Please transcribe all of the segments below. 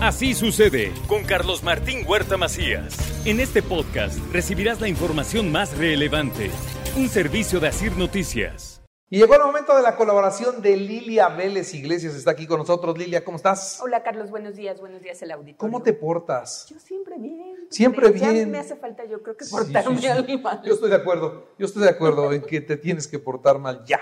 Así sucede con Carlos Martín Huerta Macías. En este podcast recibirás la información más relevante. Un servicio de Asir Noticias. Y llegó el momento de la colaboración de Lilia Vélez Iglesias. Está aquí con nosotros. Lilia, ¿cómo estás? Hola Carlos, buenos días, buenos días el auditorio. ¿Cómo te portas? Yo siempre bien. Siempre Ya bien. me hace falta yo creo que Sí, portarme sí, sí. al mal. Yo estoy de acuerdo. Yo estoy de acuerdo en que te tienes que portar mal ya.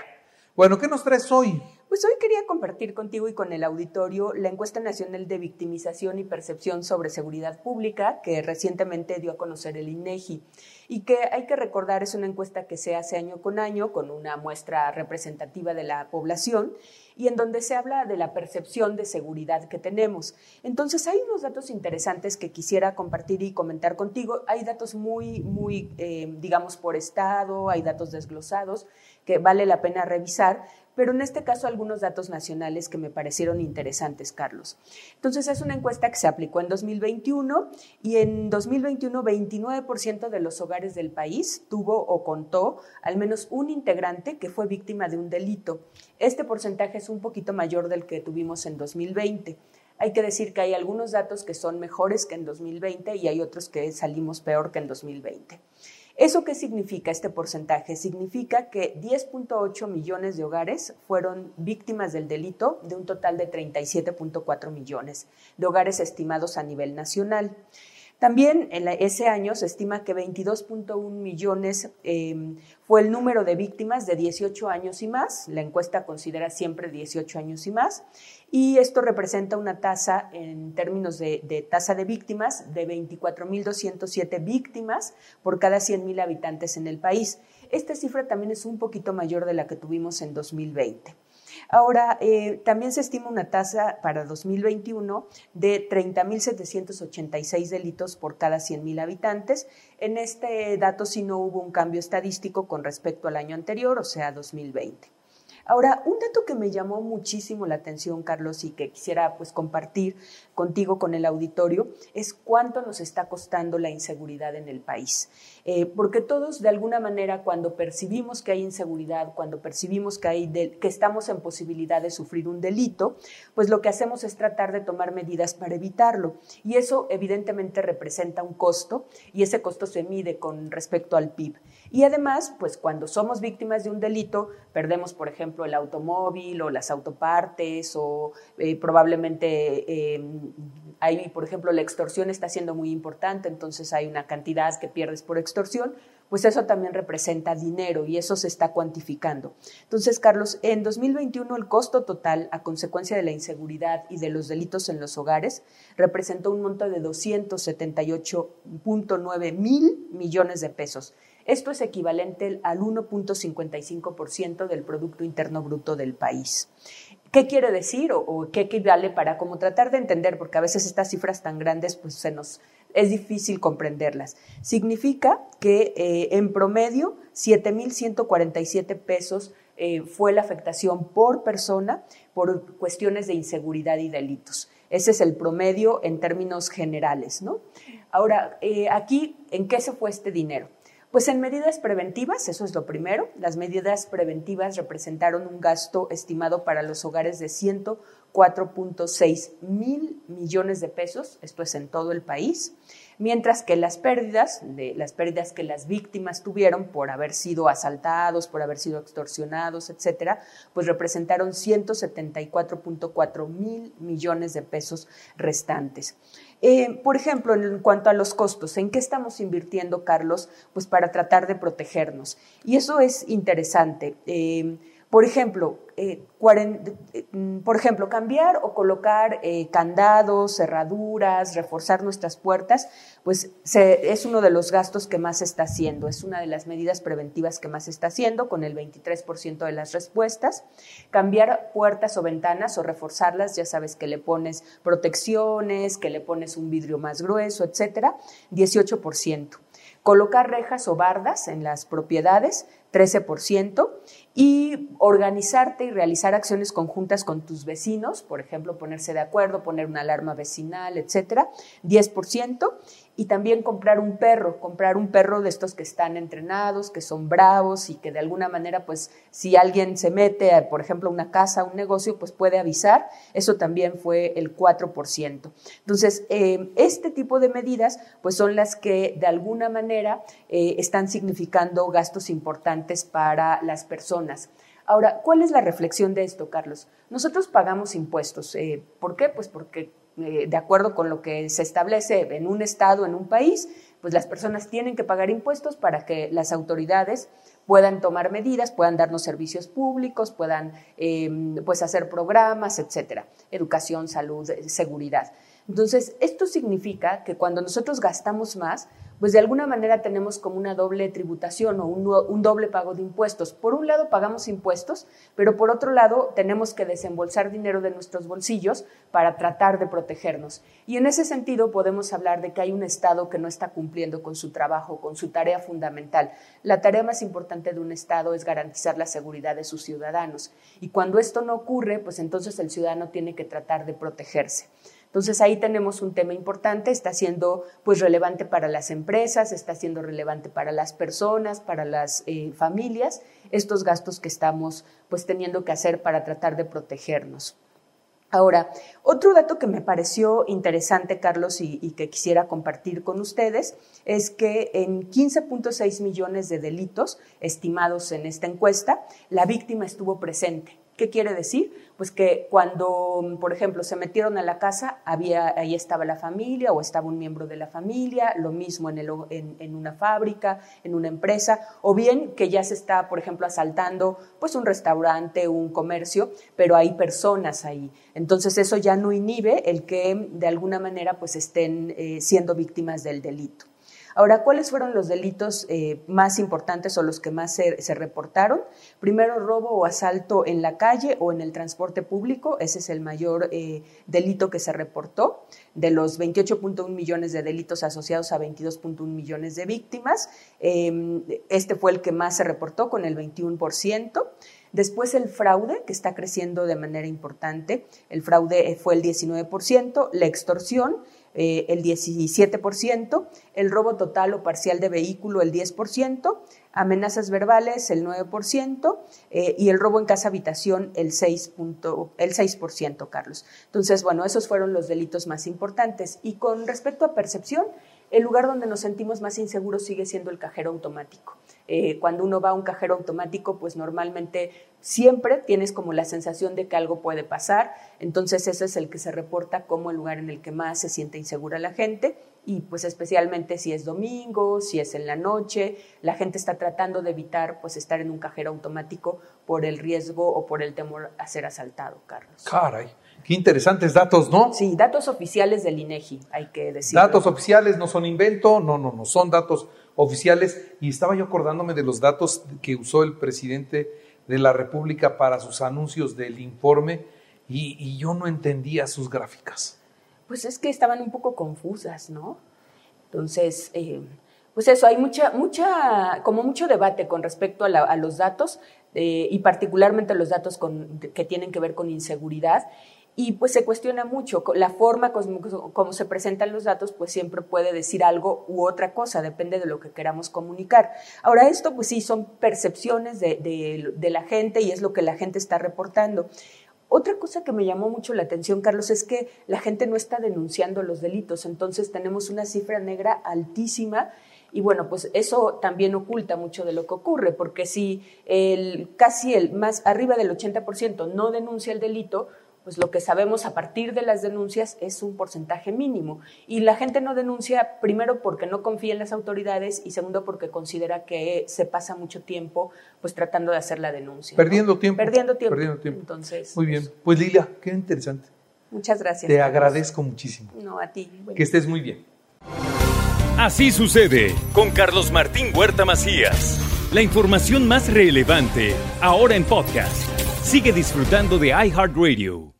Bueno, ¿qué nos traes hoy? Pues hoy quería compartir contigo y con el auditorio la encuesta nacional de victimización y percepción sobre seguridad pública que recientemente dio a conocer el INEGI y que hay que recordar es una encuesta que se hace año con año con una muestra representativa de la población y en donde se habla de la percepción de seguridad que tenemos. Entonces hay unos datos interesantes que quisiera compartir y comentar contigo. Hay datos muy, muy, eh, digamos, por estado, hay datos desglosados que vale la pena revisar, pero en este caso algunos datos nacionales que me parecieron interesantes, Carlos. Entonces es una encuesta que se aplicó en 2021 y en 2021 29% de los hogares del país tuvo o contó al menos un integrante que fue víctima de un delito. Este porcentaje es un poquito mayor del que tuvimos en 2020. Hay que decir que hay algunos datos que son mejores que en 2020 y hay otros que salimos peor que en 2020. ¿Eso qué significa este porcentaje? Significa que 10.8 millones de hogares fueron víctimas del delito de un total de 37.4 millones de hogares estimados a nivel nacional. También en ese año se estima que 22.1 millones eh, fue el número de víctimas de 18 años y más. La encuesta considera siempre 18 años y más. Y esto representa una tasa en términos de, de tasa de víctimas de 24.207 víctimas por cada 100.000 habitantes en el país. Esta cifra también es un poquito mayor de la que tuvimos en 2020. Ahora, eh, también se estima una tasa para 2021 de 30.786 delitos por cada 100.000 habitantes. En este dato sí no hubo un cambio estadístico con respecto al año anterior, o sea, 2020. Ahora, un dato que me llamó muchísimo la atención, Carlos, y que quisiera pues compartir contigo, con el auditorio, es cuánto nos está costando la inseguridad en el país. Eh, porque todos, de alguna manera, cuando percibimos que hay inseguridad, cuando percibimos que, hay que estamos en posibilidad de sufrir un delito, pues lo que hacemos es tratar de tomar medidas para evitarlo. Y eso evidentemente representa un costo y ese costo se mide con respecto al PIB. Y además, pues cuando somos víctimas de un delito, perdemos, por ejemplo, el automóvil o las autopartes o eh, probablemente eh, hay, por ejemplo, la extorsión está siendo muy importante, entonces hay una cantidad que pierdes por extorsión, pues eso también representa dinero y eso se está cuantificando. Entonces, Carlos, en 2021 el costo total a consecuencia de la inseguridad y de los delitos en los hogares representó un monto de 278.9 mil millones de pesos. Esto es equivalente al 1.55% del Producto Interno Bruto del país. ¿Qué quiere decir o, qué equivale para como tratar de entender? Porque a veces estas cifras tan grandes pues se nos es difícil comprenderlas. Significa que eh, en promedio 7.147 pesos eh, fue la afectación por persona por cuestiones de inseguridad y delitos. Ese es el promedio en términos generales, ¿no? Ahora, eh, aquí, ¿en qué se fue este dinero? Pues en medidas preventivas, eso es lo primero. Las medidas preventivas representaron un gasto estimado para los hogares de 104.6 mil millones de pesos, esto es en todo el país, mientras que las pérdidas, las pérdidas que las víctimas tuvieron por haber sido asaltados, por haber sido extorsionados, etcétera, pues representaron 174.4 mil millones de pesos restantes. Eh, por ejemplo, en cuanto a los costos, ¿en qué estamos invirtiendo, Carlos? Pues para tratar de protegernos. Y eso es interesante. Eh, Por ejemplo, eh, eh, mm, por ejemplo, cambiar o colocar eh, candados, cerraduras, reforzar nuestras puertas, pues es uno de los gastos que más se está haciendo, es una de las medidas preventivas que más se está haciendo, con el 23% de las respuestas. Cambiar puertas o ventanas o reforzarlas, ya sabes que le pones protecciones, que le pones un vidrio más grueso, etcétera, 18%. Colocar rejas o bardas en las propiedades, 13%, y organizarte y realizar acciones conjuntas con tus vecinos, por ejemplo, ponerse de acuerdo, poner una alarma vecinal, etcétera, 10%, y también comprar un perro, comprar un perro de estos que están entrenados, que son bravos y que de alguna manera, pues, si alguien se mete, a, por ejemplo, una casa, un negocio, pues puede avisar. Eso también fue el 4%. Entonces, eh, este tipo de medidas, pues, son las que de alguna manera eh, están significando gastos importantes para las personas. Ahora, ¿cuál es la reflexión de esto, Carlos? Nosotros pagamos impuestos. Eh, ¿Por qué? Pues porque eh, de acuerdo con lo que se establece en un estado, en un país, pues las personas tienen que pagar impuestos para que las autoridades puedan tomar medidas, puedan darnos servicios públicos, puedan em, pues hacer programas, etcétera, educación, salud, seguridad. Entonces, esto significa que cuando nosotros gastamos más, pues de alguna manera tenemos como una doble tributación o un, doble pago de impuestos. Por un lado pagamos impuestos, pero por otro lado tenemos que desembolsar dinero de nuestros bolsillos para tratar de protegernos. Y en ese sentido podemos hablar de que hay un Estado que no está cumpliendo con su trabajo, con su tarea fundamental. La tarea más importante de un Estado es garantizar la seguridad de sus ciudadanos. Y cuando esto no ocurre, pues entonces el ciudadano tiene que tratar de protegerse. Entonces ahí tenemos un tema importante, está siendo pues relevante para las empresas, está siendo relevante para las personas, para las eh, familias, estos gastos que estamos pues teniendo que hacer para tratar de protegernos. Ahora, otro dato que me pareció interesante, Carlos, y, y, que quisiera compartir con ustedes, es que en 15.6 millones de delitos estimados en esta encuesta, la víctima estuvo presente. ¿Qué quiere decir? Pues que cuando, por ejemplo, se metieron a la casa, había, ahí estaba la familia o estaba un miembro de la familia, lo mismo en, el, en, una fábrica, en una empresa, o bien que ya se está, por ejemplo, asaltando pues un restaurante, un comercio, pero hay personas ahí. Entonces eso ya no inhibe el que de alguna manera pues estén eh, siendo víctimas del delito. Ahora, ¿cuáles fueron los delitos eh, más importantes o los que más se, reportaron? Primero, robo o asalto en la calle o en el transporte público. Ese es el mayor eh, delito que se reportó. De los 28.1 millones de delitos asociados a 22.1 millones de víctimas, em, este fue el que más se reportó con el 21%. Después el fraude, que está creciendo de manera importante, el fraude eh, fue el 19%, la extorsión eh, el 17%, el robo total o parcial de vehículo el 10%, amenazas verbales el 9% eh, y el robo en casa habitación el 6%, el 6%, Carlos. Entonces, bueno, esos fueron los delitos más importantes. Y con respecto a percepción, el lugar donde nos sentimos más inseguros sigue siendo el cajero automático. Eh, cuando uno va a un cajero automático, pues normalmente siempre tienes como la sensación de que algo puede pasar, entonces ese es el que se reporta como el lugar en el que más se siente insegura la gente y pues especialmente si es domingo, si es en la noche, la gente está tratando de evitar pues estar en un cajero automático por el riesgo o por el temor a ser asaltado, Carlos. Caray. Qué interesantes datos, ¿no? Sí, datos oficiales del INEGI, hay que decir. Datos oficiales no son invento, no, no, no, son datos oficiales. Y estaba yo acordándome de los datos que usó el presidente de la República para sus anuncios del informe y, yo no entendía sus gráficas. Pues es que estaban un poco confusas, ¿no? Entonces, eh, pues eso, hay mucha, mucha, como mucho debate con respecto a, los datos eh, y particularmente los datos que tienen que ver con inseguridad y pues se cuestiona mucho. La forma como, se presentan los datos pues siempre puede decir algo u otra cosa, depende de lo que queramos comunicar. Ahora esto pues sí son percepciones de, la gente y es lo que la gente está reportando. Otra cosa que me llamó mucho la atención, Carlos, es que la gente no está denunciando los delitos, entonces tenemos una cifra negra altísima y bueno, pues eso también oculta mucho de lo que ocurre, porque si el, casi el más arriba del 80% no denuncia el delito, pues lo que sabemos a partir de las denuncias es un porcentaje mínimo. Y la gente no denuncia primero porque no confía en las autoridades y segundo porque considera que se pasa mucho tiempo pues tratando de hacer la denuncia. Perdiendo tiempo. Perdiendo tiempo. Perdiendo tiempo. Entonces, Muy bien. Pues Lilia, qué interesante. Muchas gracias. Te Carlos. agradezco muchísimo. No, a ti. Bueno. Que estés muy bien. Así sucede con Carlos Martín Huerta Macías. La información más relevante ahora en podcast. Sigue disfrutando de iHeartRadio.